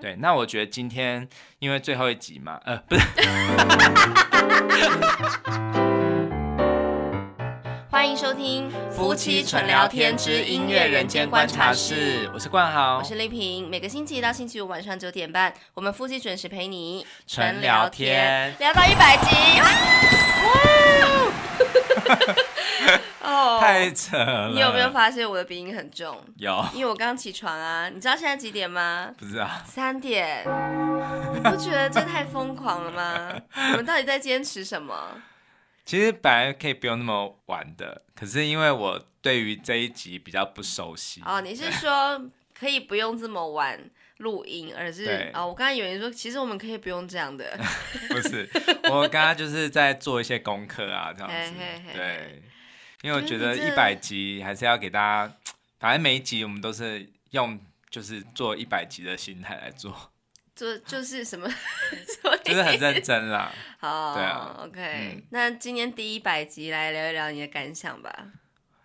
对，那我觉得今天因为最后一集嘛，呃，不是。欢迎收听《夫妻纯聊天之音乐人间观察室》，我是冠豪，我是丽萍。每个星期一到星期五晚上九点半，我们夫妻准时陪你纯聊天，聊到一百集。哦，太扯了！你有没有发现我的鼻音很重？有，因为我刚起床啊。你知道现在几点吗？不知道。三点。你不觉得这太疯狂了吗？我们到底在坚持什么？其实本来可以不用那么晚的，可是因为我对于这一集比较不熟悉。哦，你是说可以不用这么晚录音，而是啊哦，我刚才以为你说其实我们可以不用这样的。不是，我刚刚就是在做一些功课啊，这样子。嘿嘿嘿对。因为我觉得一百集还是要给大家，反正每一集我们都是用就是做一百集的心态来做，做就是什么，就是很认真啦。好，对啊，OK，嗯，那今天第一百集来聊一聊你的感想吧。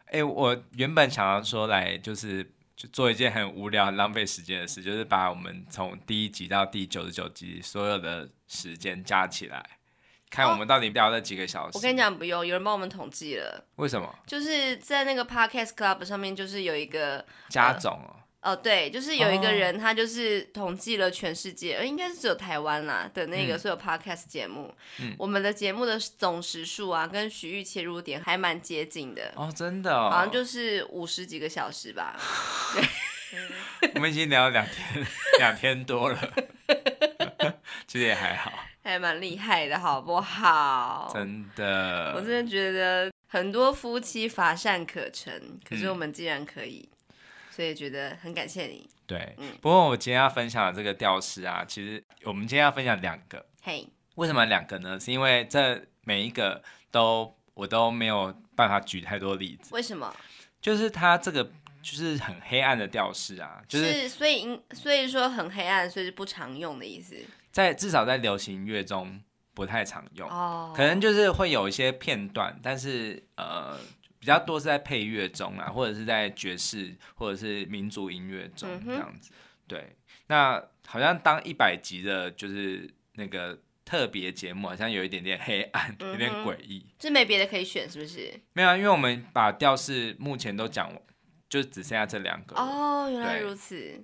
哎、欸，我原本想要说来就是就做一件很无聊、很浪费时间的事，就是把我们从第一集到第九十九集所有的时间加起来。看我们到底聊了几个小时？我跟你讲，不用，有人帮我们统计了。为什么？就是在那个 Podcast Club 上面，就是有一个加总哦。呃、哦，对，就是有一个人，他就是统计了全世界，应该是只有台湾啦的那个所有 Podcast 节目。嗯。我们的节目的总时数啊，跟徐玉切入点还蛮接近的。哦，真的哦。好像就是五十几个小时吧。我们已经聊了两天，两天多了。其实也还好。还蛮厉害的，好不好？真的，我真的觉得很多夫妻乏善可陈，可是我们既然可以，嗯、所以觉得很感谢你。对，嗯、不过我今天要分享的这个调式啊，其实我们今天要分享两个。嘿，为什么两个呢？是因为这每一个都我都没有办法举太多例子。为什么？就是它这个就是很黑暗的调式啊，就是，是所以所以说很黑暗，所以是不常用的意思。在至少在流行乐中不太常用，oh. 可能就是会有一些片段，但是呃比较多是在配乐中啊，或者是在爵士或者是民族音乐中这样子。Mm hmm. 对，那好像当一百集的就是那个特别节目，好像有一点点黑暗，有点诡异。就没别的可以选，是不是？没有啊，因为我们把调式目前都讲完，就只剩下这两个。哦，原来如此。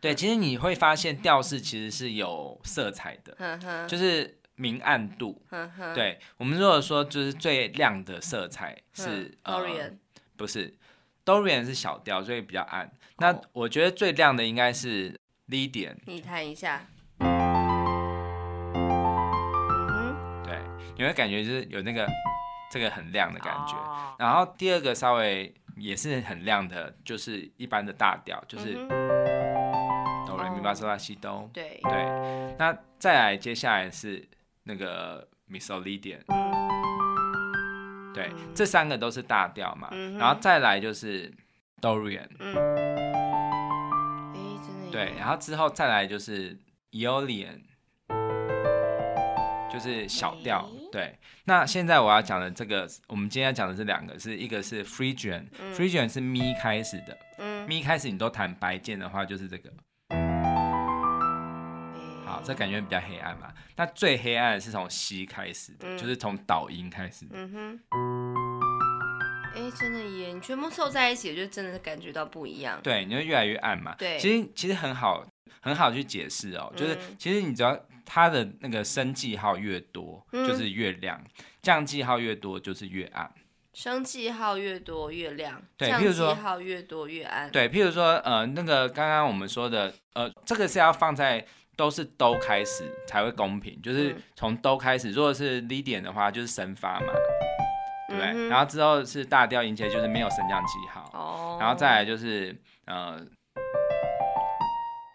对，其实你会发现调式其实是有色彩的，就是明暗度。对，我们如果说就是最亮的色彩是，Dorian，不是，Dorian 是小调，所以比较暗。那我觉得最亮的应该是 Lydian。你弹一下。对，你会感觉就是有那个这个很亮的感觉。哦、然后第二个稍微也是很亮的，就是一般的大调，就是。哆来咪发嗦拉西东，对。对，那再来接下来是那个 Missolidian，对，嗯、这三个都是大调嘛，嗯、然后再来就是 Dorian，嗯，对，然后之后再来就是 Aeolian，就是小调，欸、对。那现在我要讲的这个，我们今天要讲的这两个，是一个是 Phrygian，Phrygian、嗯、是咪开始的，嗯，咪开始你都弹白键的话，就是这个。这感觉比较黑暗嘛？那最黑暗的是从西开始的，嗯、就是从导音开始的。嗯哼。哎，真的耶！你全部凑在一起，就真的是感觉到不一样。对，你会越来越暗嘛？对。其实其实很好，很好去解释哦。就是、嗯、其实你只要它的那个升记号越多，嗯、就是越亮；降记号越多，就是越暗。升记号越多越亮，对，降记号越多越暗。对，譬如说呃，那个刚刚我们说的呃，这个是要放在。都是都开始才会公平，就是从都开始。如果是 Lydian 的话，就是升发嘛，对不对？嗯、然后之后是大调音阶，就是没有升降记号。哦。然后再来就是呃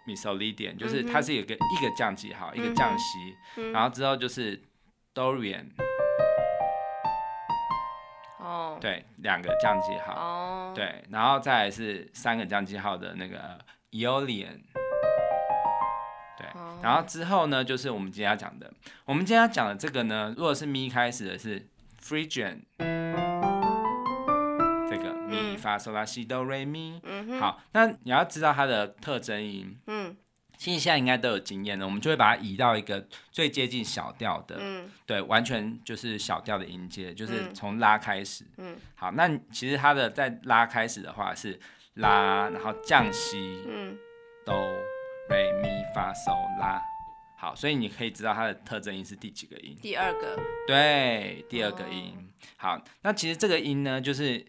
，Missolidian，就是它是有个一个降记号，一个降息。嗯、然后之后就是 Dorian。哦。对，两个降记号。哦。对，然后再来是三个降记号的那个 Aeolian。对，然后之后呢，就是我们今天要讲的。我们今天要讲的这个呢，如果是咪开始的是 Phrygian，这个咪发嗦拉西哆瑞咪。好，那你要知道它的特征音。嗯。其实现在应该都有经验了，我们就会把它移到一个最接近小调的，嗯，对，完全就是小调的音阶，就是从拉开始，嗯，好，那其实它的在拉开始的话是拉，然后降西，嗯，哆、瑞、咪、发、嗦、拉，好，所以你可以知道它的特征音是第几个音？第二个，对，第二个音。哦、好，那其实这个音呢，就是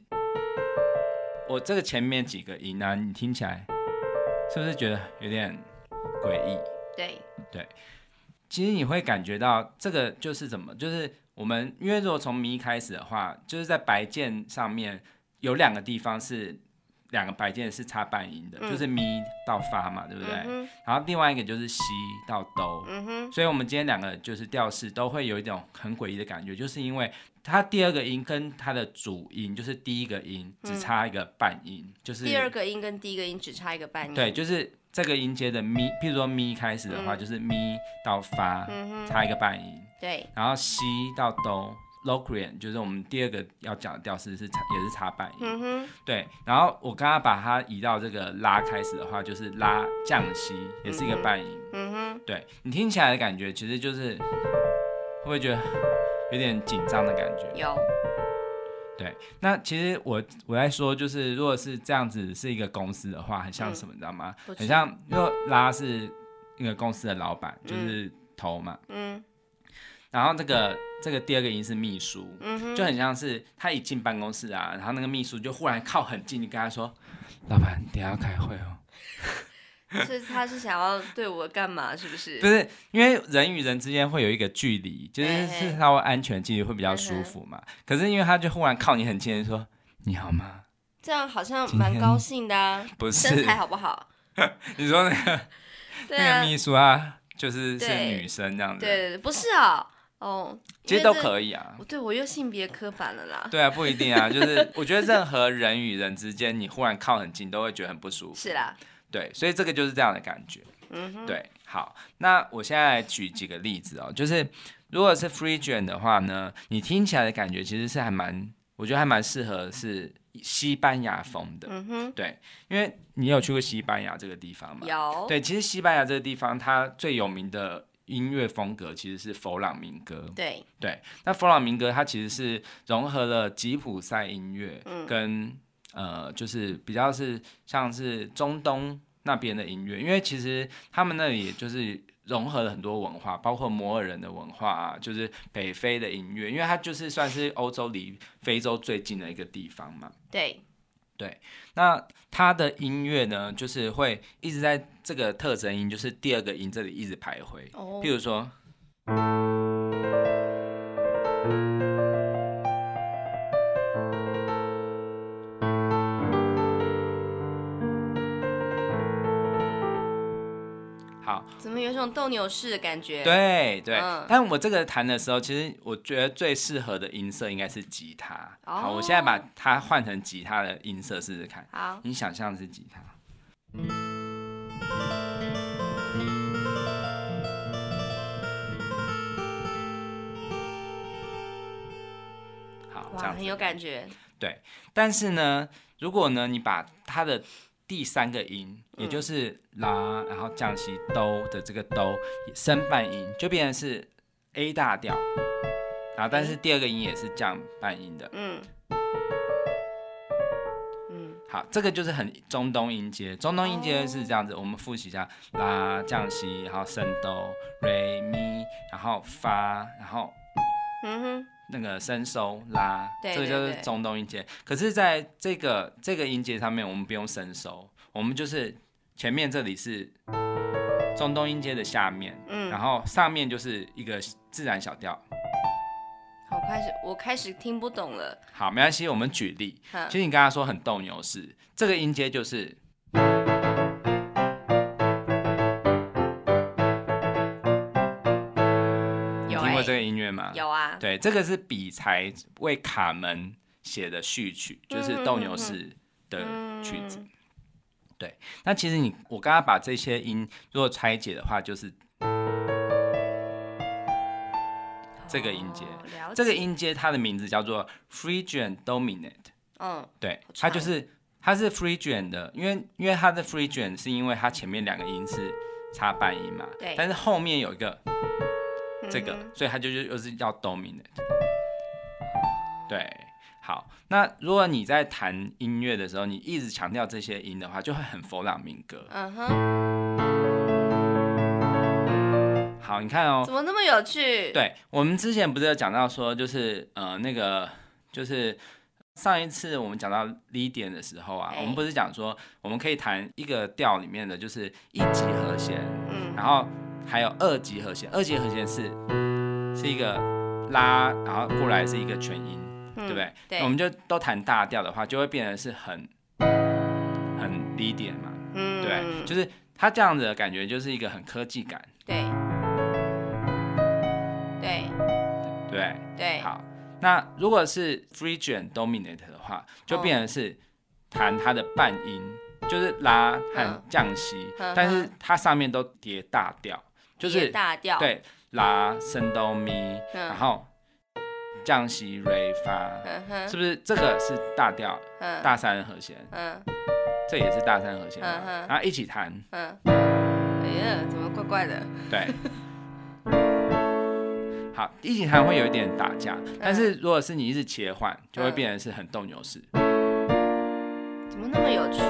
我这个前面几个音呢、啊，你听起来是不是觉得有点？诡异，对对，其实你会感觉到这个就是怎么，就是我们因为如果从咪开始的话，就是在白键上面有两个地方是两个白键是插半音的，嗯、就是咪到发嘛，对不对？嗯、然后另外一个就是西到哆，嗯，所以我们今天两个就是调式都会有一种很诡异的感觉，就是因为它第二个音跟它的主音就是第一个音只差一个半音，嗯、就是第二个音跟第一个音只差一个半音，对，就是。这个音阶的咪，譬如说咪开始的话，嗯、就是咪到发，嗯、差一个半音。对。然后西到哆，Locrian 就是我们第二个要讲的调式是差，也是插半音。嗯哼。对。然后我刚刚把它移到这个拉开始的话，就是拉降西，也是一个半音。嗯哼。对，你听起来的感觉，其实就是会不会觉得有点紧张的感觉？有。对，那其实我我在说，就是如果是这样子是一个公司的话，很像什么，嗯、你知道吗？很像，因为拉是一个公司的老板，就是头嘛。嗯。然后这个这个第二个音是秘书，嗯、就很像是他一进办公室啊，然后那个秘书就忽然靠很近，你跟他说：“老板，等下要开会哦。”是，他是想要对我干嘛？是不是？不是，因为人与人之间会有一个距离，就是是稍微安全距离会比较舒服嘛。嘿嘿可是因为他就忽然靠你很近，说你好吗？这样好像蛮高兴的啊。不是，身材好不好？你说那个、啊、那个秘书啊，就是是女生这样子。对对对，不是啊，哦，其实都可以啊。对，我又性别刻板了啦。对啊，不一定啊，就是 我觉得任何人与人之间，你忽然靠很近，都会觉得很不舒服。是啦。对，所以这个就是这样的感觉。嗯哼，对，好，那我现在来举几个例子哦，就是如果是 Phrygian 的话呢，你听起来的感觉其实是还蛮，我觉得还蛮适合是西班牙风的。嗯哼，对，因为你有去过西班牙这个地方吗？有。对，其实西班牙这个地方它最有名的音乐风格其实是佛朗明哥。对对，那佛朗明哥它其实是融合了吉普赛音乐跟、嗯。呃，就是比较是像是中东那边的音乐，因为其实他们那里就是融合了很多文化，包括摩尔人的文化啊，就是北非的音乐，因为它就是算是欧洲离非洲最近的一个地方嘛。对，对，那他的音乐呢，就是会一直在这个特征音，就是第二个音这里一直徘徊。哦，譬如说。有一种斗牛士的感觉？对对，嗯、但我这个弹的时候，其实我觉得最适合的音色应该是吉他。哦、好，我现在把它换成吉他的音色试试看。好，你想象是吉他。好，哇很有感觉。对，但是呢，如果呢，你把它的第三个音，也就是拉，然后降息哆的这个哆升半音，就变成是 A 大调，然后但是第二个音也是降半音的。嗯嗯，好，这个就是很中东音阶。中东音阶是这样子，我们复习一下：拉降息，然后升哆，瑞咪，然后发，然后嗯哼。那个升收拉，这个就是中东音阶。可是，在这个这个音阶上面，我们不用升收，我们就是前面这里是中东音阶的下面，嗯，然后上面就是一个自然小调。好，开始我开始听不懂了。好，没关系，我们举例。嗯、其实你刚刚说很斗牛士，这个音阶就是。乐吗？有啊，对，这个是比才为卡门写的序曲，就是斗牛士的曲子。嗯、对，那其实你我刚刚把这些音如果拆解的话，就是这个音阶。哦、这个音阶它的名字叫做 Phrygian Dominant。嗯，对，它就是它是 Phrygian 的，因为因为它的 Phrygian 是因为它前面两个音是插半音嘛，对，但是后面有一个这个，嗯、所以它就是又是要 dominant。对，好，那如果你在弹音乐的时候，你一直强调这些音的话，就会很佛朗明哥。嗯哼。好，你看哦，怎么那么有趣？对，我们之前不是有讲到说，就是呃那个就是。上一次我们讲到 Lydian 的时候啊，我们不是讲说我们可以弹一个调里面的就是一级和弦，嗯，然后还有二级和弦，二级和弦是是一个拉，然后过来是一个全音，对不对？对，我们就都弹大调的话，就会变成是很很 Lydian 嘛，嗯，对，就是它这样子的感觉就是一个很科技感，对，对，对，对，好。那如果是 Phrygian dominate 的话，就变成是弹它的半音，就是拉和降西，但是它上面都叠大调，就是大调，对，拉升哆咪，然后降西瑞发，是不是这个是大调，大三和弦，嗯，这也是大三和弦，然后一起弹，嗯，哎呀，怎么怪怪的？对。好，一起弹会有一点打架，但是如果是你一直切换，就会变成是很斗牛士。怎么那么有趣？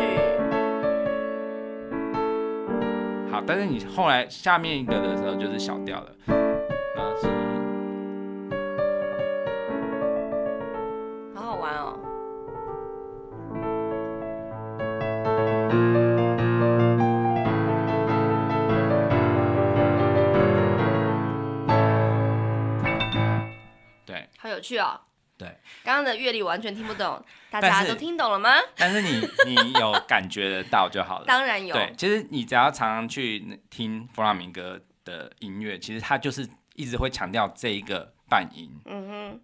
好，但是你后来下面一个的时候就是小调了。啊是，好好玩哦，对，刚刚的乐理完全听不懂，大家都听懂了吗？但是你你有感觉得到就好了。当然有。对，其实你只要常常去听弗朗明哥的音乐，其实他就是一直会强调这一个半音。嗯哼。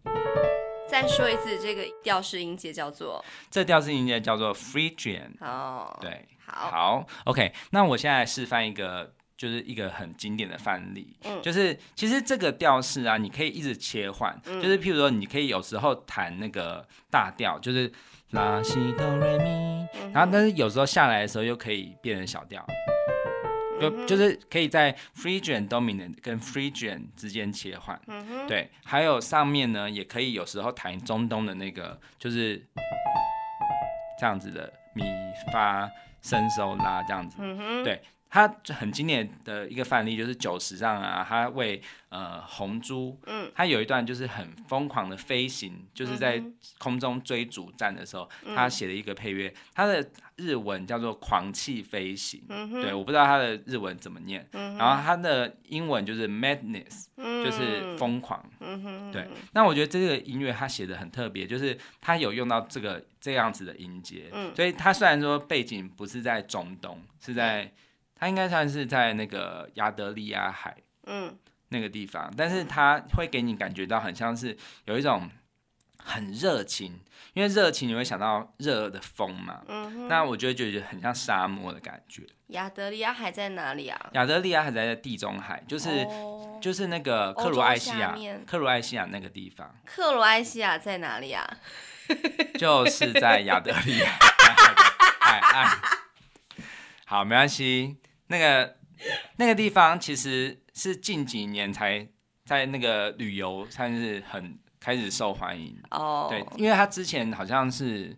再说一次，这个调式音阶叫做？这调式音阶叫做 Phrygian。哦。对。好。好。OK，那我现在示范一个。就是一个很经典的范例，嗯、就是其实这个调式啊，你可以一直切换，嗯、就是譬如说，你可以有时候弹那个大调，就是拉西哆瑞咪，然后但是有时候下来的时候又可以变成小调，嗯、就就是可以在 f r e g i a n dominant 跟 f r e g i a n 之间切换，嗯、哼。对，还有上面呢也可以有时候弹中东的那个，就是这样子的咪发升收拉这样子，嗯、哼。对。它很经典的一个范例就是九十上啊，他为呃红猪，嗯，他有一段就是很疯狂的飞行，就是在空中追逐战的时候，他写了一个配乐，他的日文叫做狂气飞行，嗯、对，我不知道他的日文怎么念，嗯、然后他的英文就是 madness，就是疯狂，嗯、对，那我觉得这个音乐他写的很特别，就是他有用到这个这样子的音阶，嗯、所以他虽然说背景不是在中东，是在。它应该算是在那个亚得利亚海，嗯，那个地方，但是它会给你感觉到很像是有一种很热情，因为热情你会想到热的风嘛，嗯，那我就觉得很像沙漠的感觉。亚得利亚海在哪里啊？亚得利亚海在地中海，就是、哦、就是那个克罗埃西亚，克罗埃西亚那个地方。克罗埃西亚在哪里啊？就是在亚得利亚海岸。好，没关系。那个那个地方其实是近几年才在那个旅游算是很开始受欢迎哦。Oh. 对，因为他之前好像是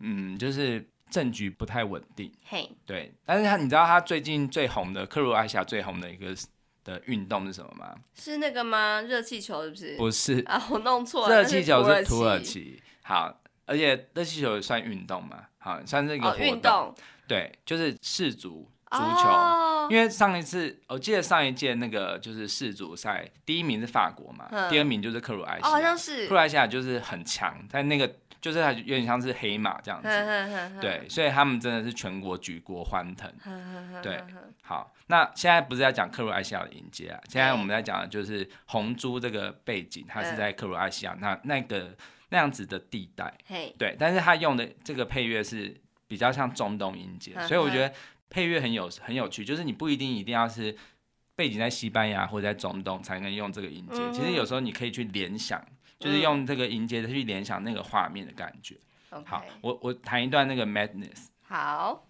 嗯，就是政局不太稳定。嘿.对。但是他你知道他最近最红的克罗埃西亚最红的一个的运动是什么吗？是那个吗？热气球是不是？不是啊，我弄错了。热气球是土耳其。好，而且热气球也算运动嘛？好，算是一个活动。Oh, 运动。对，就是世足。足球，oh. 因为上一次我记得上一届那个就是世足赛，第一名是法国嘛，嗯、第二名就是克罗埃西亚，oh, 好像是。克罗埃西亚就是很强，但那个就是它有点像是黑马这样子，对，所以他们真的是全国举国欢腾，对，好，那现在不是在讲克罗埃西亚的音阶啊，现在我们在讲的就是红猪这个背景，它是在克罗埃西亚那那个那样子的地带，对，但是他用的这个配乐是比较像中东音阶，所以我觉得。配乐很有很有趣，就是你不一定一定要是背景在西班牙或者在中东才能用这个音阶，嗯、其实有时候你可以去联想，就是用这个音阶去联想那个画面的感觉。嗯、好，我我弹一段那个 Madness。好。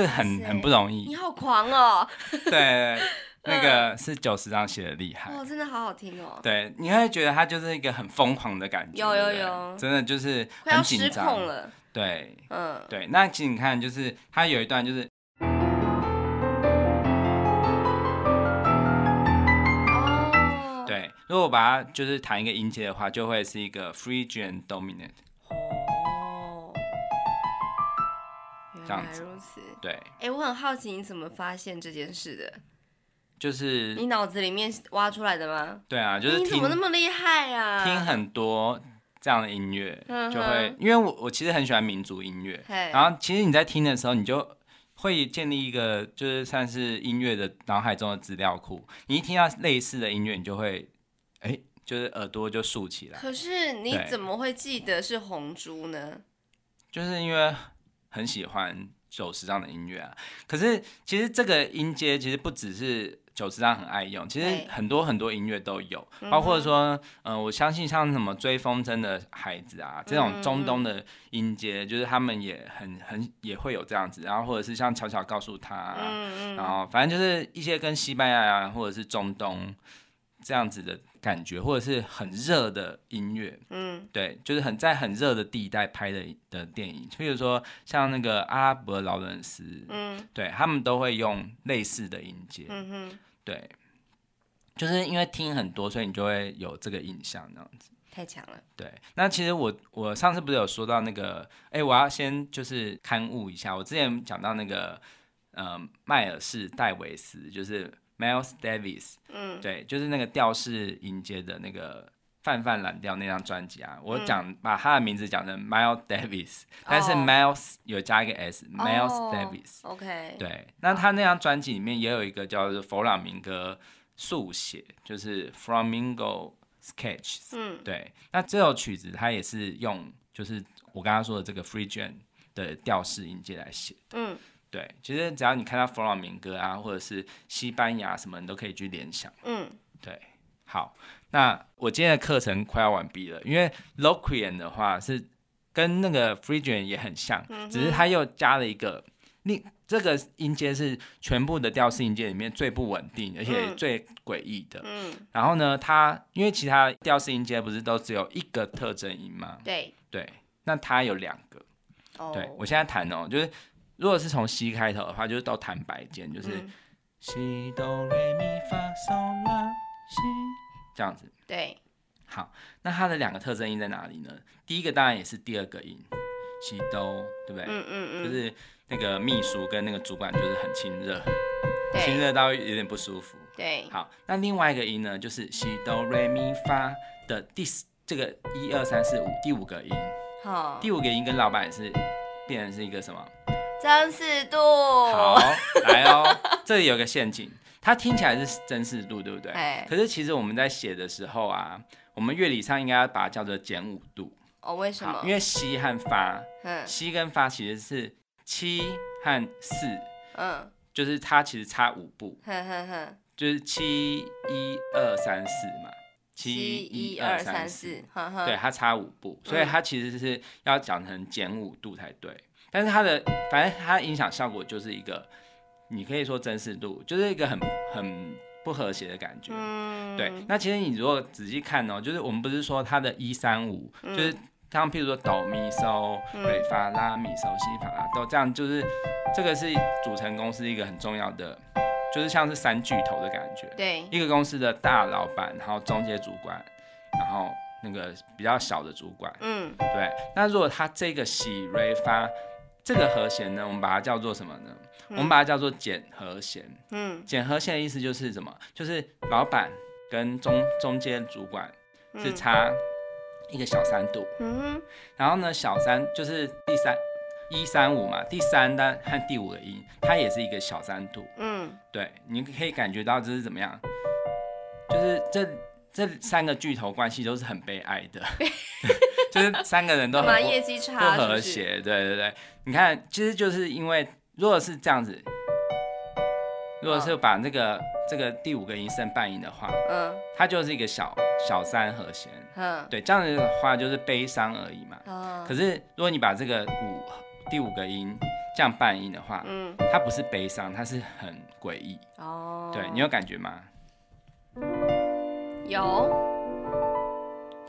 这个很很不容易。你好狂哦！对，那个是九十张写的厉害。哦，真的好好听哦。对，你会觉得他就是一个很疯狂的感觉。有有有，真的就是快要失控了。对，嗯，对。那其实你看，就是他有一段就是。如果把它就是弹一个音阶的话，就会是一个 Phrygian dominant。原来如此。对，哎、欸，我很好奇你怎么发现这件事的？就是你脑子里面挖出来的吗？对啊，就是听你怎么那么厉害啊？听很多这样的音乐，就会因为我我其实很喜欢民族音乐，然后其实你在听的时候，你就会建立一个就是算是音乐的脑海中的资料库。你一听到类似的音乐，你就会。哎，就是耳朵就竖起来。可是你怎么会记得是红猪呢？就是因为很喜欢久石让的音乐啊。可是其实这个音阶其实不只是久石让很爱用，其实很多很多音乐都有，包括说，嗯、呃，我相信像什么追风筝的孩子啊，这种中东的音阶，就是他们也很很也会有这样子。然后或者是像巧巧告诉他、啊，然后反正就是一些跟西班牙啊，或者是中东这样子的。感觉或者是很热的音乐，嗯，对，就是很在很热的地带拍的的电影，比如说像那个阿拉伯劳伦斯，嗯，对他们都会用类似的音阶，嗯哼，对，就是因为听很多，所以你就会有这个印象，这样子。太强了。对，那其实我我上次不是有说到那个，哎、欸，我要先就是刊物一下，我之前讲到那个，呃，迈尔士戴维斯，就是。Miles Davis，嗯，对，就是那个调式音阶的那个泛泛蓝调那张专辑啊，我讲、嗯、把他的名字讲成 Miles Davis，但是 Miles 有加一个 S，Miles、哦、Davis，OK，、哦、对，那他那张专辑里面也有一个叫做佛朗明哥速写，就是 Flamingo Sketches，嗯，对，那这首曲子他也是用就是我刚刚说的这个 Phrygian 的调式音阶来写，嗯。对，其实只要你看到弗朗明哥啊，或者是西班牙什么，你都可以去联想。嗯，对。好，那我今天的课程快要完毕了，因为 Locrian 的话是跟那个 Phrygian 也很像，嗯、只是它又加了一个，另这个音阶是全部的调式音阶里面最不稳定，而且最诡异的。嗯。然后呢，它因为其他调式音阶不是都只有一个特征音吗？对。对，那它有两个。哦。对，我现在弹哦，就是。如果是从西开头的话，就是到弹白键，就是西哆来咪发嗦拉西这样子。对，好，那它的两个特征音在哪里呢？第一个当然也是第二个音，西哆，对不对？嗯嗯嗯。就是那个秘书跟那个主管就是很亲热，亲热到有点不舒服。对，好，那另外一个音呢，就是西哆瑞咪发的第这个一二三四五第五个音。好，第五个音跟老板是变成是一个什么？真四度，好，来哦，这里有个陷阱，它听起来是真四度，对不对？可是其实我们在写的时候啊，我们乐理上应该要把它叫做减五度。哦，为什么？因为西和发，嗯，西跟发其实是七和四，嗯，就是它其实差五步，哼哼哼，就是七一二三四嘛，七一二三四，对，它差五步，所以它其实是要讲成减五度才对。但是它的，反正它音响效果就是一个，你可以说真实度，就是一个很很不和谐的感觉。嗯，对。那其实你如果仔细看哦，就是我们不是说它的一三五，就是像譬如说哆咪嗦、瑞发拉咪嗦西发拉哆这样，就是这个是组成公司一个很重要的，就是像是三巨头的感觉。对。一个公司的大老板，然后中介主管，然后那个比较小的主管。嗯，对。那如果他这个西瑞发这个和弦呢，我们把它叫做什么呢？嗯、我们把它叫做减和弦。嗯，减和弦的意思就是什么？就是老板跟中中间主管是差一个小三度。嗯，然后呢，小三就是第三一三五嘛，第三单和第五个音，它也是一个小三度。嗯，对，你可以感觉到这是怎么样？就是这。这三个巨头关系都是很悲哀的，就是三个人都很不业绩差不和谐。对对对，你看，其实就是因为如果是这样子，如果是把那个、哦、这个第五个音升半音的话，嗯，它就是一个小小三和弦，嗯，对，这样子的话就是悲伤而已嘛。哦、可是如果你把这个五第五个音这样半音的话，嗯，它不是悲伤，它是很诡异。哦，对，你有感觉吗？有，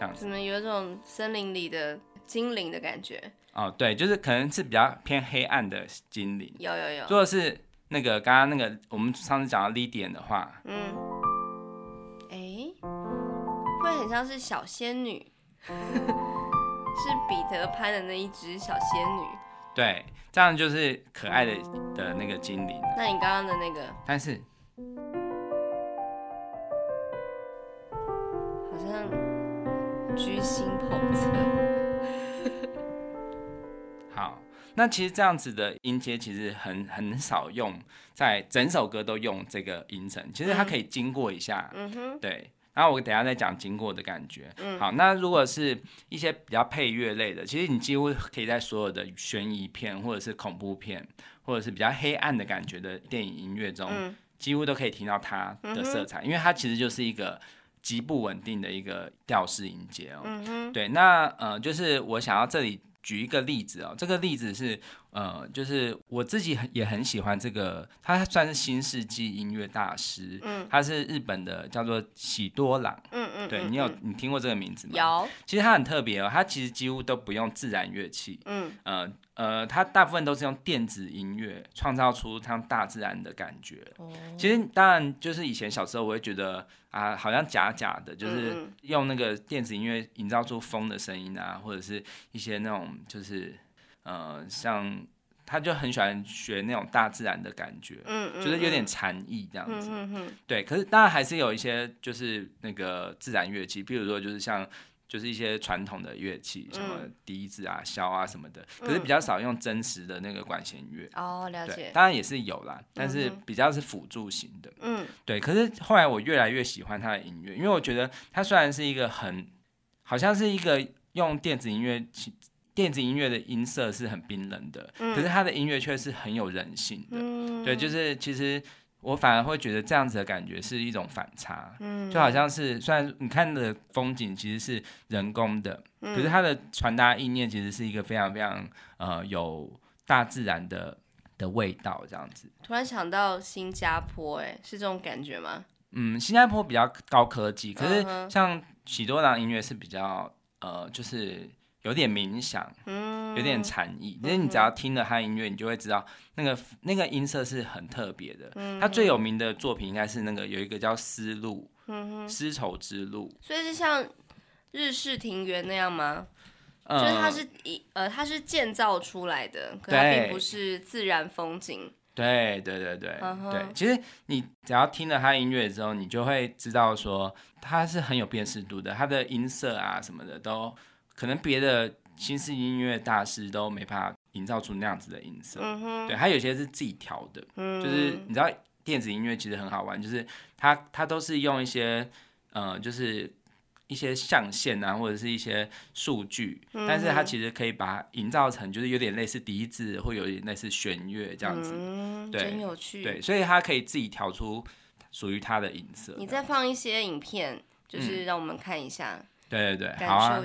这样子，怎么有一种森林里的精灵的感觉？哦，对，就是可能是比较偏黑暗的精灵。有有有。如果是那个刚刚那个我们上次讲到 Lydian 的话，嗯，哎，会很像是小仙女，是彼得潘的那一只小仙女。对，这样就是可爱的的那个精灵。那你刚刚的那个，但是居心叵测。好，那其实这样子的音阶其实很很少用，在整首歌都用这个音程，其实它可以经过一下，嗯哼，对。然后我等下再讲经过的感觉。嗯，好，那如果是一些比较配乐类的，其实你几乎可以在所有的悬疑片，或者是恐怖片，或者是比较黑暗的感觉的电影音乐中，嗯，几乎都可以听到它的色彩，嗯，因为它其实就是一个极不稳定的一个调式音阶哦。嗯哼，对，那呃，就是我想要这里举一个例子哦，这个例子是。呃，就是我自己很也很喜欢这个，他算是新世纪音乐大师，嗯，他是日本的，叫做喜多郎，嗯嗯，对，你有你听过这个名字吗？有，其实他很特别哦，他其实几乎都不用自然乐器，嗯，呃呃，他大部分都是用电子音乐创造出他大自然的感觉。哦，其实当然就是以前小时候我会觉得啊，好像假假的，就是用那个电子音乐营造出风的声音啊，或者是一些那种就是。呃，像他就很喜欢学那种大自然的感觉，嗯，嗯，就是有点禅意这样子，嗯嗯嗯，对。可是当然还是有一些就是那个自然乐器，比如说就是像就是一些传统的乐器，什么笛子啊、箫啊什么的，可是比较少用真实的那个管弦乐。哦，了解。当然也是有啦，但是比较是辅助型的，嗯，对。可是后来我越来越喜欢他的音乐，因为我觉得他虽然是一个很，好像是一个用电子音乐。电子音乐的音色是很冰冷的，嗯、可是他的音乐却是很有人性的。嗯、对，就是其实我反而会觉得这样子的感觉是一种反差，嗯、就好像是虽然你看的风景其实是人工的，嗯、可是它的传达意念其实是一个非常非常呃有大自然的的味道这样子。突然想到新加坡，哎，是这种感觉吗？嗯，新加坡比较高科技，可是像喜多郎音乐是比较呃就是。有点冥想，嗯有点禅意。因为你只要听了他的音乐，你就会知道那个那个音色是很特别的。他最有名的作品应该是那个有一个叫《丝路》，丝绸之路。所以是像日式庭园那样吗？就是它是一呃，它是建造出来的，可它并不是自然风景。对对对对对，其实你只要听了他的音乐之后，你就会知道说他是很有辨识度的，他的音色啊什么的都。可能别的新式音乐大师都没办法营造出那样子的音色，对，他有些是自己调的，嗯、就是你知道电子音乐其实很好玩，就是它它都是用一些呃，就是一些象限啊，或者是一些数据，嗯、但是它其实可以把它营造成就是有点类似笛子，或有点类似弦乐这样子，嗯、对，真有趣，对，所以它可以自己调出属于它的音色。你再放一些影片，就是让我们看一下。嗯对对对，好啊，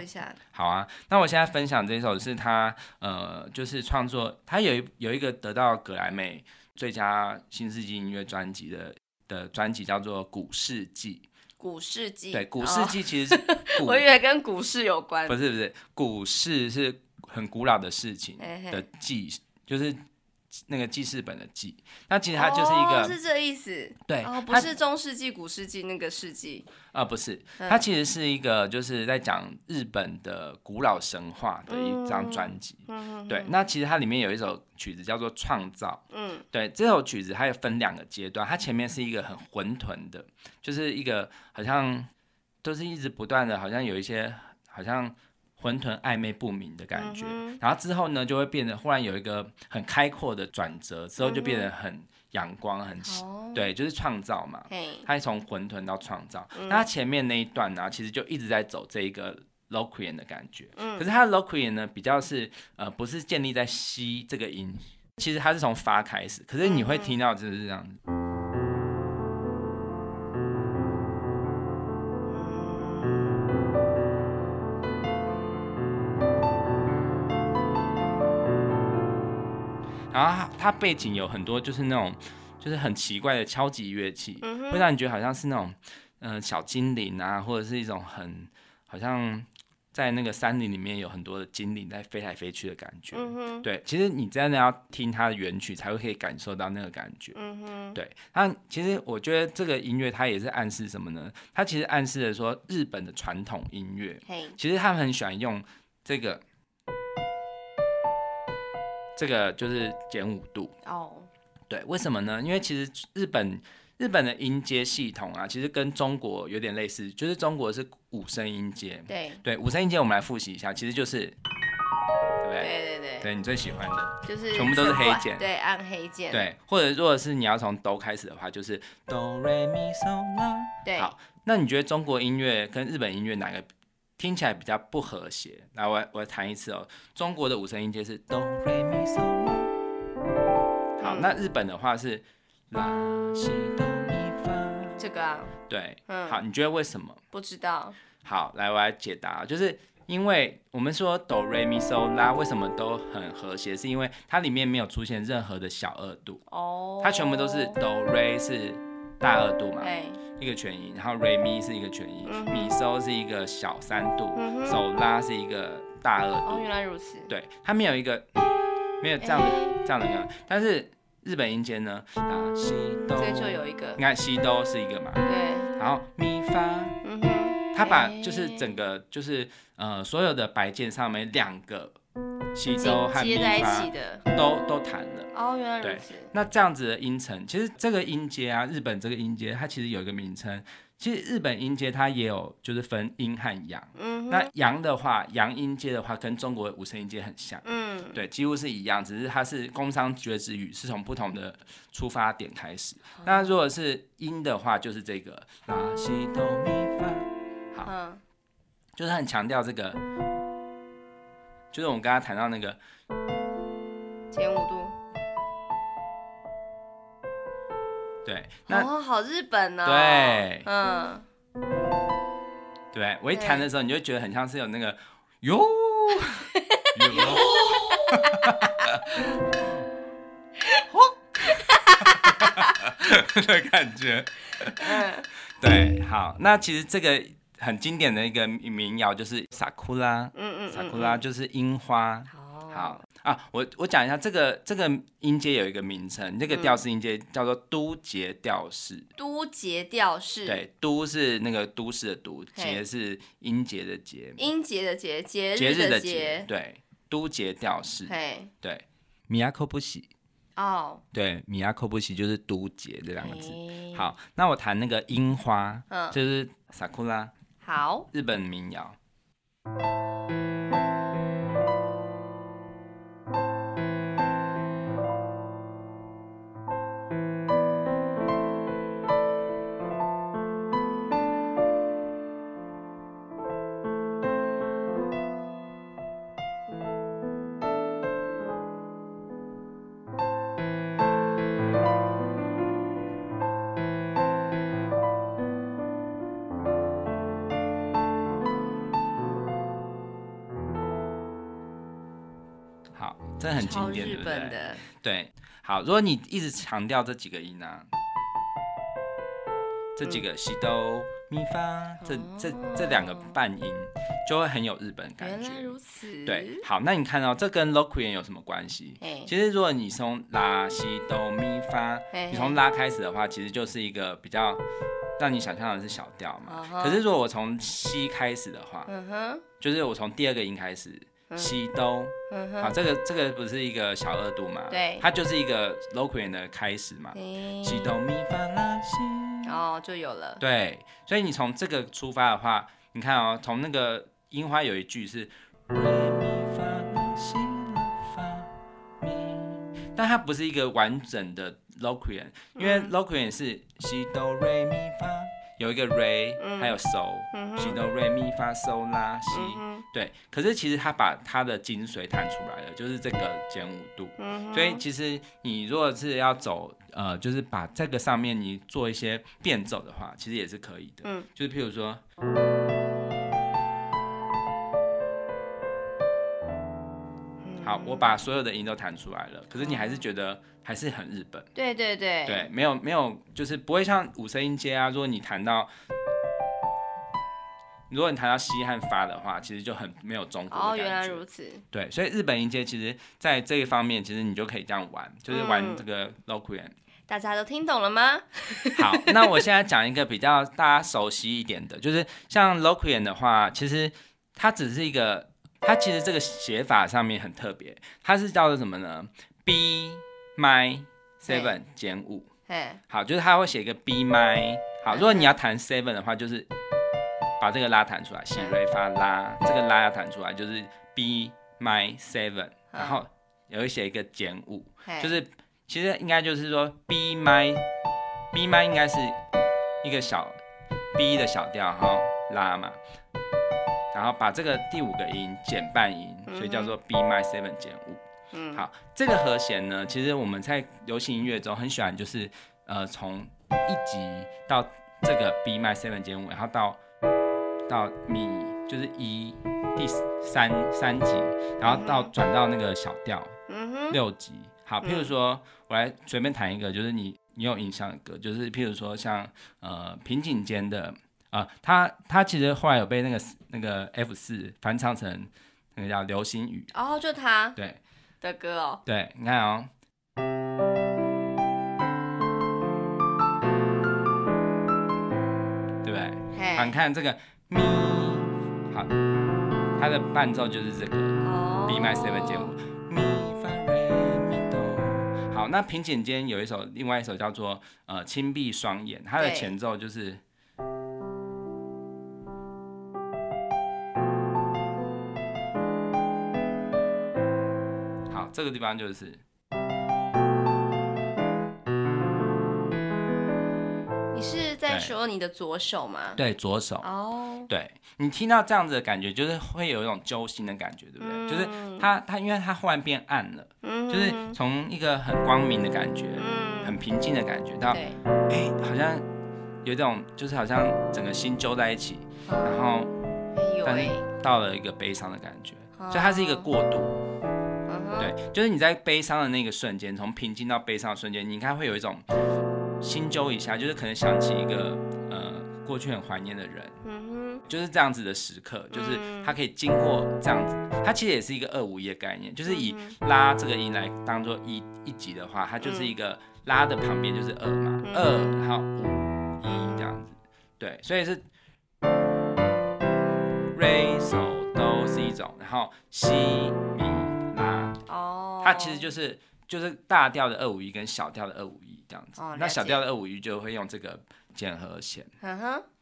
好啊。那我现在分享这首是他呃，就是创作，他有一有一个得到格莱美最佳新世纪音乐专辑的的专辑叫做《古世纪》。古世纪，对，古世纪其实是 古，我以为跟股市有关。不是不是，股市是很古老的事情的纪，就是。那个记事本的记，那其实它就是一个，哦、是这意思，对，哦，不是中世纪、古世纪那个世纪，啊、呃，不是，它其实是一个，就是在讲日本的古老神话的一张专辑，嗯、对，那其实它里面有一首曲子叫做《创造》，嗯，对，这首曲子它有分两个阶段，它前面是一个很混沌的，就是一个好像都是一直不断的，好像有一些好像。混沌暧昧不明的感觉，嗯、然后之后呢，就会变得忽然有一个很开阔的转折，之后就变得很阳光，很、嗯、对，就是创造嘛。嘿。它从混沌到创造，嗯、那它前面那一段呢，其实就一直在走这一个 loquian 的感觉。嗯、可是它的 loquian 呢，比较是呃，不是建立在西这个音，其实它是从发开始，可是你会听到就是这样子。嗯然然后它它背景有很多就是那种就是很奇怪的敲击乐器，嗯会让你觉得好像是那种嗯、呃、小精灵啊，或者是一种很好像。在那个山林里面有很多的精灵在飞来飞去的感觉，对，其实你真的要听它的原曲才会可以感受到那个感觉，对。那其实我觉得这个音乐它也是暗示什么呢？它其实暗示了说日本的传统音乐，嘿，其实他们很喜欢用这个，这个就是减五度，哦，对，为什么呢？因为其实日本。日本的音阶系统啊，其实跟中国有点类似，就是中国是五声音阶。对对，五声音阶我们来复习一下，其实就是，对不对？对对对，对你最喜欢的，就是全部都是黑键，对，按黑键。对，或者如果是你要从哆开始的话，就是哆来咪嗦啦。对，好，那你觉得中国音乐跟日本音乐哪个听起来比较不和谐？来，我我弹一次哦。中国的五声音阶是哆瑞咪嗦啦。好，那日本的话是。拉西哆咪发，这个啊，对，嗯，好，你觉得为什么？不知道。好，来，我来解答，就是因为我们说哆瑞咪嗦拉为什么都很和谐，是因为它里面没有出现任何的小二度，哦，它全部都是哆瑞是大二度嘛，对，一个全音，然后瑞咪是一个全音，咪嗦是一个小三度，手拉是一个大二度。哦，原来如此。对，它没有一个没有这样的这样的歌，但是。日本音阶呢？啊，西哆，这就有一个。你看西哆是一个嘛？对。然后咪发，嗯哼。他把就是整个就是呃所有的白键上面两个西周和咪发都都弹了。哦，原来如此。那这样子的音程，其实这个音阶啊，日本这个音阶它其实有一个名称。其实日本音阶它也有，就是分阴和阳。嗯，那阳的话，阳音阶的话，跟中国的五声音阶很像。嗯，对，几乎是一样，只是它是工商角徵语，是从不同的出发点开始。嗯、那如果是阴的话，就是这个拉西哆咪发。好，嗯、就是很强调这个，就是我们刚刚谈到那个前五度。对，那哦，好日本呢。对，嗯，对，我一弹的时候，你就觉得很像是有那个哟。哟。的感觉。嗯，对，好，那其实这个很经典的一个民谣就是萨库拉，嗯嗯，萨库拉就是樱花。好。啊，我我讲一下这个这个音阶有一个名称，这个调式音阶叫做都节调式。都节调式。对，都是那个都市的都，节是音节的节。音节的节，节节日的节。对，都节调式。嘿，对，米亚科布西。哦。对，米亚科布西就是都节这两个字。好，那我弹那个樱花，就是萨库拉。好。日本民谣。这很经典，对不对？对，好，如果你一直强调这几个音啊，这几个西哆咪发，这这这两个半音，就会很有日本感觉。原来如此。对，好，那你看到这跟 Locrian 有什么关系？其实如果你从拉西哆咪发，你从拉开始的话，其实就是一个比较让你想象的是小调嘛。可是如果我从西开始的话，就是我从第二个音开始。西哆，好，这个这个不是一个小二度嘛？对，它就是一个 Locrian 的开始嘛。西哆咪发拉西，哦，就有了。对，所以你从这个出发的话，你看哦，从那个樱花有一句是瑞咪发拉西拉发咪，但它不是一个完整的 Locrian，因为 Locrian 是西哆瑞咪发。有一个 re，还有 so，西哆 re 咪发 so 拉西，对。可是其实他把他的精髓弹出来了，就是这个减五度。所以其实你如果是要走，呃，就是把这个上面你做一些变奏的话，其实也是可以的。嗯，就是譬如说，好，我把所有的音都弹出来了，可是你还是觉得还是很日本。对对对。对，没有没有，就是不会像五声音阶啊。如果你弹到，如果你弹到西和发的话，其实就很没有中国的感觉。哦，原来如此。对，所以日本音阶其实在这一方面，其实你就可以这样玩，就是玩这个 Locrian。大家都听懂了吗？好，那我现在讲一个比较大家熟悉一点的，就是像 Locrian 的话，其实它只是一个，它其实这个写法上面很特别，它是叫做什么呢？B my seven 减五。好，就是它会写一个 B my。好，如果你要弹 seven 的话，就是把这个拉弹出来，西瑞发拉，这个拉要弹出来，就是 B my seven，然后也会写一个减五，就是。其实应该就是说，B my，B my 应该是一个小 B 的小调，然后拉嘛，然后把这个第五个音减半音，所以叫做 B my seven 减五。嗯，好，这个和弦呢，其实我们在流行音乐中很喜欢，就是呃从一级到这个 B my seven 减五，然后到到咪就是一第三三级，然后到转到那个小调，嗯六级。好，譬如说，嗯、我来随便弹一个，就是你你有印象的歌，就是譬如说像呃平颈间的啊、呃，他他其实后来有被那个那个 F 四翻唱成那个叫流星雨哦，就他对的歌哦，对，你看哦，对不对？好，你看这个咪，好，它的伴奏就是这个、哦、B my seven 减五。那平井间有一首，另外一首叫做呃《轻闭双眼》，它的前奏就是，这个地方就是，你是在说你的左手吗？对，左手。哦，对，你听到这样子的感觉，就是会有一种揪心的感觉，对不对？嗯、就是它它，因为它忽然变暗了。就是从一个很光明的感觉，嗯、很平静的感觉，到哎、欸，好像有一种，就是好像整个心揪在一起，嗯、然后，但是到了一个悲伤的感觉，嗯、所以它是一个过渡。嗯、对，就是你在悲伤的那个瞬间，从平静到悲伤的瞬间，你应该会有一种心揪一下，就是可能想起一个呃过去很怀念的人。嗯就是这样子的时刻，就是它可以经过这样子，它其实也是一个二五一的概念，就是以拉这个音来当做一一级的话，它就是一个拉的旁边就是二嘛，二然后五一这样子，对，所以是 Re So Do 是一种，然后西咪拉，哦，它其实就是就是大调的二五一跟小调的二五一这样子，那小调的二五一就会用这个减和弦，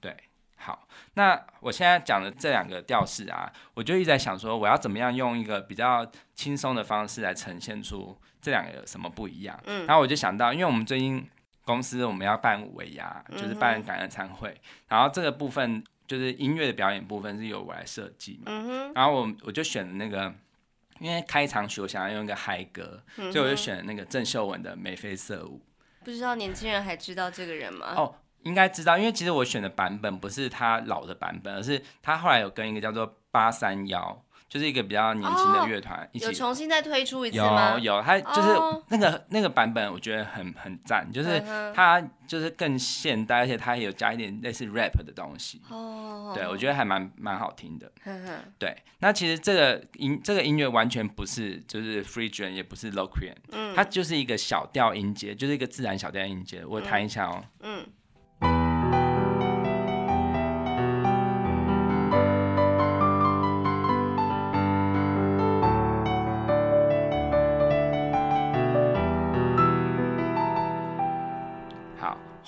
对。好，那我现在讲的这两个调式啊，我就一直在想说，我要怎么样用一个比较轻松的方式来呈现出这两个有什么不一样。嗯，然后我就想到，因为我们最近公司我们要办尾牙，就是办感恩餐会，嗯、然后这个部分就是音乐的表演部分是由我来设计嘛。嗯哼，然后我我就选了那个，因为开场曲我想要用一个嗨歌，嗯、所以我就选了那个郑秀文的《眉飞色舞》。不知道年轻人还知道这个人吗？哦。应该知道，因为其实我选的版本不是他老的版本，而是他后来有跟一个叫做八三夭，就是一个比较年轻的乐团一起、哦、有重新再推出一次吗？有有，它就是那个、哦、那个版本，我觉得很很赞，就是它就是更现代，而且它也有加一点类似 rap 的东西。哦，对，我觉得还蛮蛮好听的。呵呵对，那其实这个音这个音乐完全不是就是 Phrygian，也不是 Locrian，嗯，它就是一个小调音阶，就是一个自然小调音阶。我弹一下哦，嗯。嗯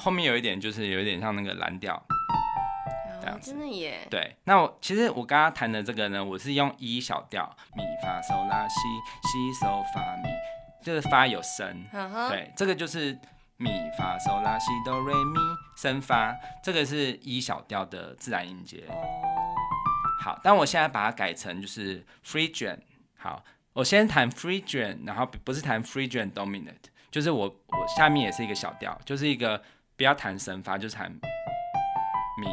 后面有一点就是有一点像那个蓝调，这样子。真的耶。对，那我其实我刚刚弹的这个呢，我是用 E 小调，咪发嗦拉西西嗦发咪，就是发有升。对，这个就是咪发嗦拉西哆瑞咪升发，这个是 E 小调的自然音阶。好，但我现在把它改成就是 Phrygian。好，我先弹 Phrygian，然后不是弹 Phrygian dominant，就是我我下面也是一个小调，就是一个。不要弹升发，就弹咪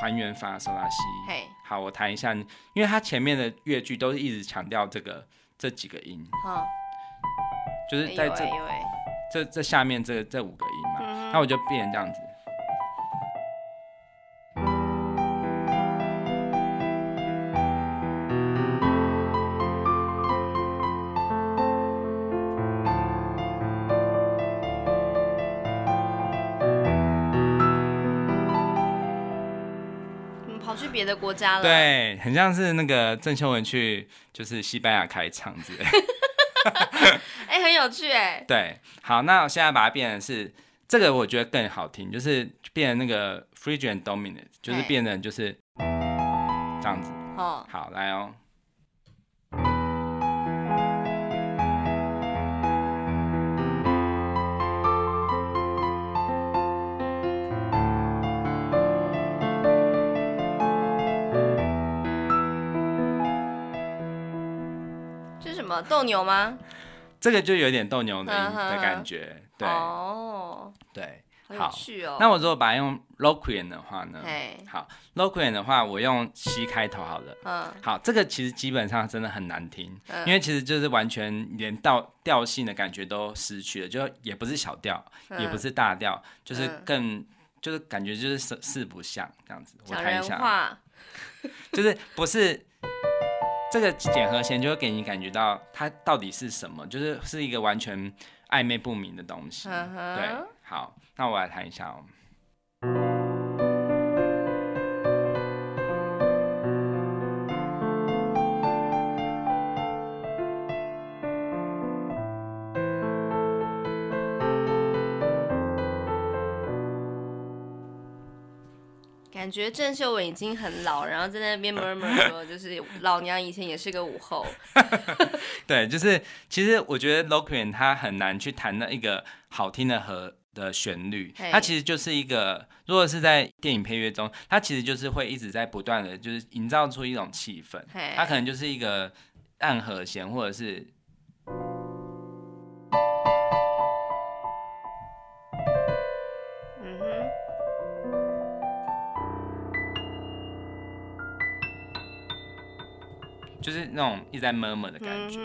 还原发，嗦拉西。嘿，好，我弹一下，因为它前面的乐句都是一直强调这个这几个音，好，就是在这、这这下面这这五个音嘛，嗯、那我就变成这样子。国家了，对，很像是那个郑秀文去就是西班牙开场之类，哎、欸，很有趣哎。对，好，那我现在把它变成是这个，我觉得更好听，就是变成那个 Phrygian Dominant，就是变成就是这样子。哦，好，来哦。斗牛吗？这个就有点斗牛的的感觉，对，哦，对，好。那我如果把它用 Locrian 的话呢？好，Locrian 的话，我用 C 开头好了。嗯，好，这个其实基本上真的很难听，因为其实就是完全连调调性的感觉都失去了，就也不是小调，也不是大调，就是更就是感觉就是四四不像这样子。我看一下，就是不是。这个减和弦就会给你感觉到它到底是什么，就是是一个完全暧昧不明的东西。Uh. 对，好，那我来弹一下哦。感觉郑秀文已经很老，然后在那边 murmur 说，就是 老娘以前也是个舞后。对，就是其实我觉得 Locrian 他很难去弹那一个好听的和的旋律，它其实就是一个，如果是在电影配乐中，它其实就是会一直在不断的就是营造出一种气氛，它可能就是一个暗和弦或者是。就是那种一直在 murmur 的感觉，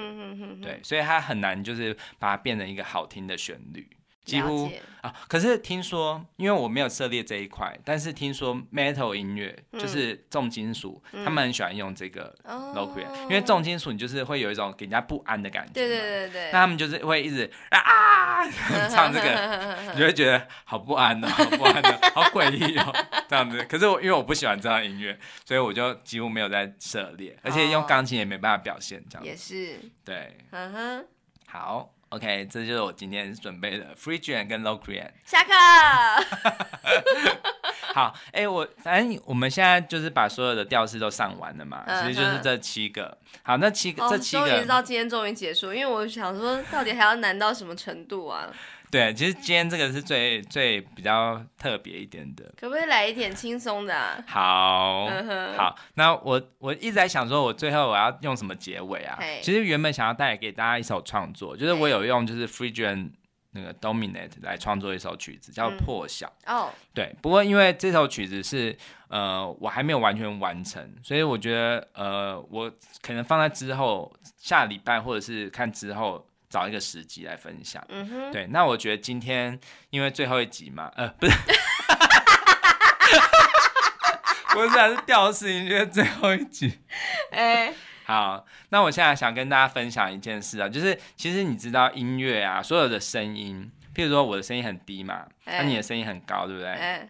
对，所以它很难就是把它变成一个好听的旋律，几乎啊。可是听说，因为我没有涉猎这一块，但是听说 metal 音乐就是重金属，他们很喜欢用这个 Locrian，因为重金属你就是会有一种给人家不安的感觉，对对对对。那他们就是会一直啊 唱这个，你就会觉得好不安哦，好不安的，好诡异哦。这样子，可是我因为我不喜欢这样音乐，所以我就几乎没有在涉猎，而且用钢琴也没办法表现这样子。也是。对。嗯哼。好，OK，这就是我今天准备的 Free Gen 跟 Locrian。下课。好，哎、欸，我反正我们现在就是把所有的调式都上完了嘛，其实就是这七个。好，那七个，这七个。终于知道今天终于结束，因为我想说，到底还要难到什么程度啊？对，其实今天这个是最最比较特别一点的，可不可以来一点轻松的啊？好，好，那我我一直在想说，我最后我要用什么结尾啊？其实原本想要带给大家一首创作，就是我有用就是 Phrygian 那个 Dominant 来创作一首曲子，叫破晓。哦，对，不过因为这首曲子是呃我还没有完全完成，所以我觉得呃我可能放在之后下礼拜或者是看之后。找一个时机来分享，嗯哼，对，那我觉得今天因为最后一集嘛，呃，不是，不是还是调事情，就是最后一集，哎、欸，好，那我现在想跟大家分享一件事啊，就是其实你知道音乐啊，所有的声音，譬如说我的声音很低嘛，那、欸啊、你的声音很高，对不对？哎、欸，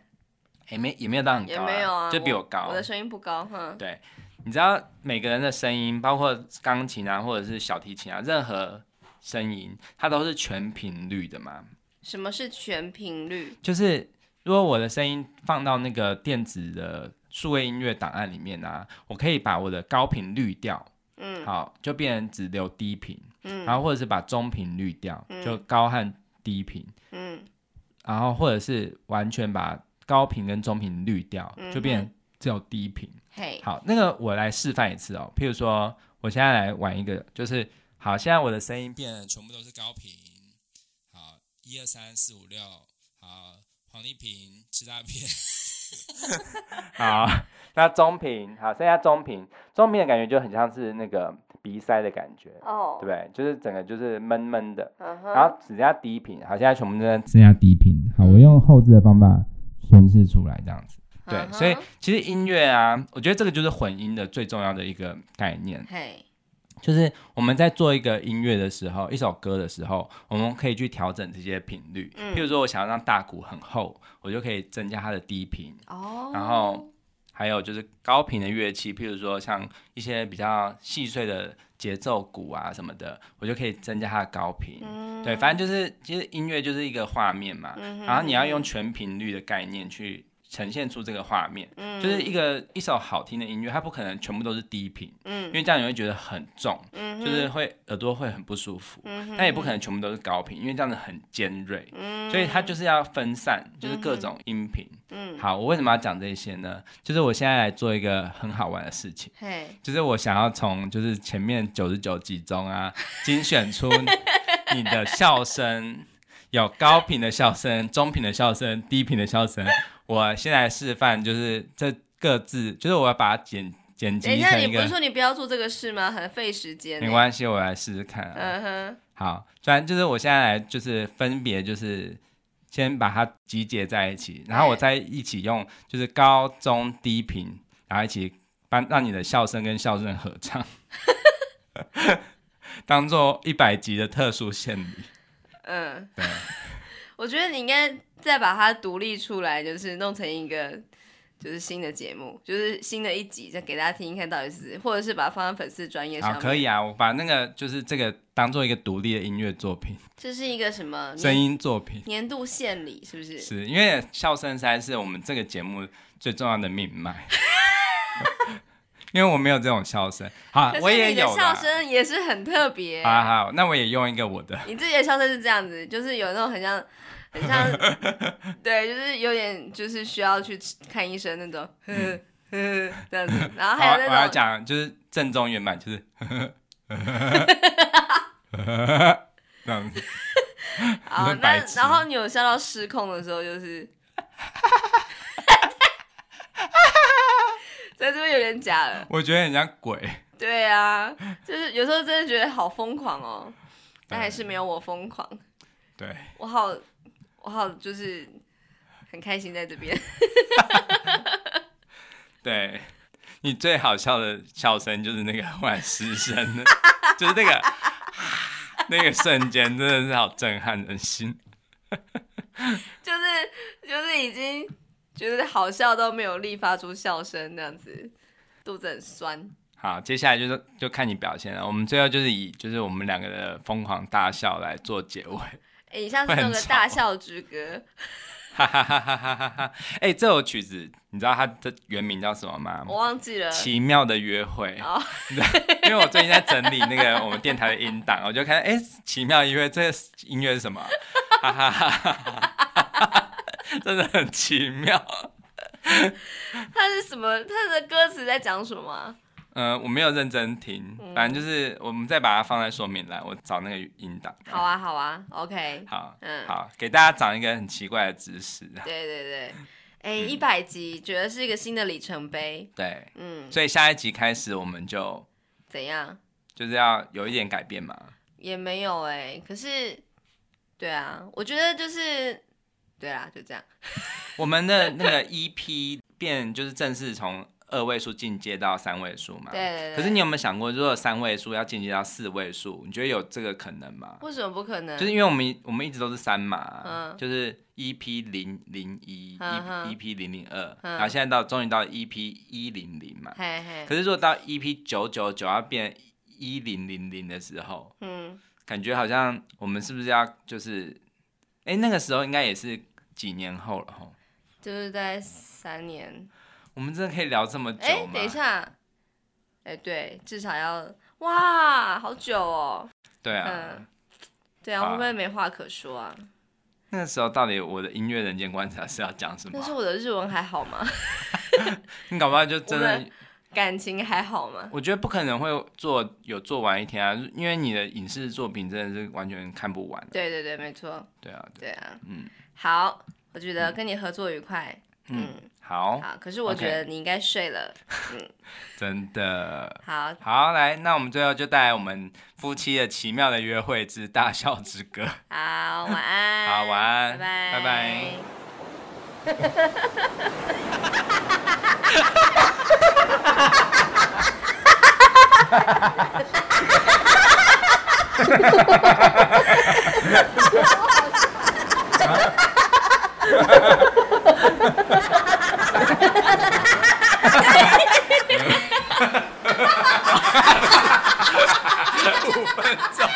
也没也没有到很高、啊，也没有啊，就比我高，我，我的声音不高，哼，对，你知道每个人的声音，包括钢琴啊，或者是小提琴啊，任何。声音它都是全频率的嘛？什么是全频率？就是如果我的声音放到那个电子的数位音乐档案里面啊，我可以把我的高频滤掉，嗯，好，就变成只留低频，嗯，然后或者是把中频滤掉，嗯、就高和低频，嗯，然后或者是完全把高频跟中频滤掉，嗯、就变成只有低频。嘿，好，那个我来示范一次哦，譬如说，我现在来玩一个，就是。好，现在我的声音变得全部都是高频。好，一二三四五六。好，黄丽萍吃大便。好，那中频，好，剩下中频，中频的感觉就很像是那个鼻塞的感觉，哦，对不对？就是整个就是闷闷的，然后只剩下低频，好，现在全部都剩下低频。好，我用后置的方法宣示出来，这样子。对，所以其实音乐啊，我觉得这个就是混音的最重要的一个概念。嘿，就是我们在做一个音乐的时候，一首歌的时候，我们可以去调整这些频率。嗯，譬如说，我想要让大鼓很厚，我就可以增加它的低频。哦，然后还有就是高频的乐器，譬如说像一些比较细碎的节奏鼓啊什么的，我就可以增加它的高频。嗯，对，反正就是其实音乐就是一个画面嘛，嗯然后你要用全频率的概念去。呈现出这个画面，嗯，就是一个一首好听的音乐，它不可能全部都是低频，嗯，因为这样你会觉得很重，嗯，就是会耳朵会很不舒服。嗯哼，但也不可能全部都是高频，因为这样子很尖锐，嗯，所以它就是要分散，就是各种音频。嗯，好，我为什么要讲这些呢？就是我现在来做一个很好玩的事情，嘿，就是我想要从就是前面九十九集中啊，精选出你的笑声，有高频的笑声、中频的笑声、低频的笑声。我现在示范，就是这各自，就是我要把它剪剪辑成一一下，你不是说你不要做这个事吗？很费时间。没关系，我来试试看啊。嗯哼。好，反正就是我现在来，就是分别就是先把它集结在一起，然后我再一起用就是高中低频，然后一起帮让你的笑声跟笑声合唱，当做一百集的特殊献礼。嗯，对。我觉得你应该再把它独立出来，就是弄成一个就是新的节目，就是新的一集，再给大家听一看到底是，或者是把它放在粉丝专业上。好，可以啊，我把那个就是这个当做一个独立的音乐作品，这是一个什么声音作品，年度献礼是不是？是因为笑声才是我们这个节目最重要的命脉。因为我没有这种笑声，好，我也有笑声也是很特别。好好，那我也用一个我的。你自己的笑声是这样子，就是有那种很像。很像，对，就是有点，就是需要去看医生那种，呵呵呵这样子。然后还有那种，我要讲就是正宗圆满，就是呵呵这样子。好，那然后你有笑到失控的时候，就是，在这边有点假了。我觉得很像鬼。对啊，就是有时候真的觉得好疯狂哦，但还是没有我疯狂。对，我好。我好，就是很开心在这边。对，你最好笑的笑声就是那个忽然失声的，就是那个那个瞬间，真的是好震撼人心。就是就是已经觉得好笑都没有力发出笑声，那样子肚子很酸。好，接下来就是就看你表现了。我们最后就是以就是我们两个的疯狂大笑来做结尾。哎，你像 是那个大笑之歌，哈哈哈哈哈哈！哎，这首曲子你知道它的原名叫什么吗？我忘记了。奇妙的约会。哦，因为我最近在整理那个我们电台的音档，我就看，哎，奇妙的约会，这个音乐是什么？哈哈哈哈哈！真的很奇妙。他是什么？他的歌词在讲什么？嗯、呃，我没有认真听，反正就是我们再把它放在说明栏，我找那个音档。好啊，好啊，OK。好，嗯，好，给大家讲一个很奇怪的知识。对对对，哎，一百集，觉得是一个新的里程碑。对，嗯，所以下一集开始我们就怎样？就是要有一点改变嘛。也没有哎，可是，对啊，我觉得就是，对啊，就这样。我们的那个 EP 变就是正式从。二位数进阶到三位数嘛？对，对，对。可是你有没有想过，如果三位数要进阶到四位数，你觉得有这个可能吗？为什么不可能？就是因为我们我们一直都是三嘛，嗯，就是 EP 零零一，EP 零零二，嗯、然后现在到终于到 EP 一零零嘛。嘿嘿。可是如果到 EP 九九九要变一零零零的时候，嗯，感觉好像我们是不是要就是，哎，那个时候应该也是几年后了哈？就是在三年。我们真的可以聊这么久吗？哎，等一下，哎，对，至少要哇，好久哦。对啊，嗯，对啊，会不会没话可说啊？那个时候到底我的音乐人间观察是要讲什么？但是我的日文还好吗？你搞不好就真的感情还好吗？我觉得不可能会做有做完一天啊，因为你的影视作品真的是完全看不完。对对对，没错。对啊，对啊，嗯，好，我觉得跟你合作愉快。嗯。好，好，可是我觉得你应该睡了，嗯，真的。好，好，来，那我们最后就带来我们夫妻的奇妙的约会之大笑之歌。好，晚安。好，晚安，拜拜，拜拜。五分钟。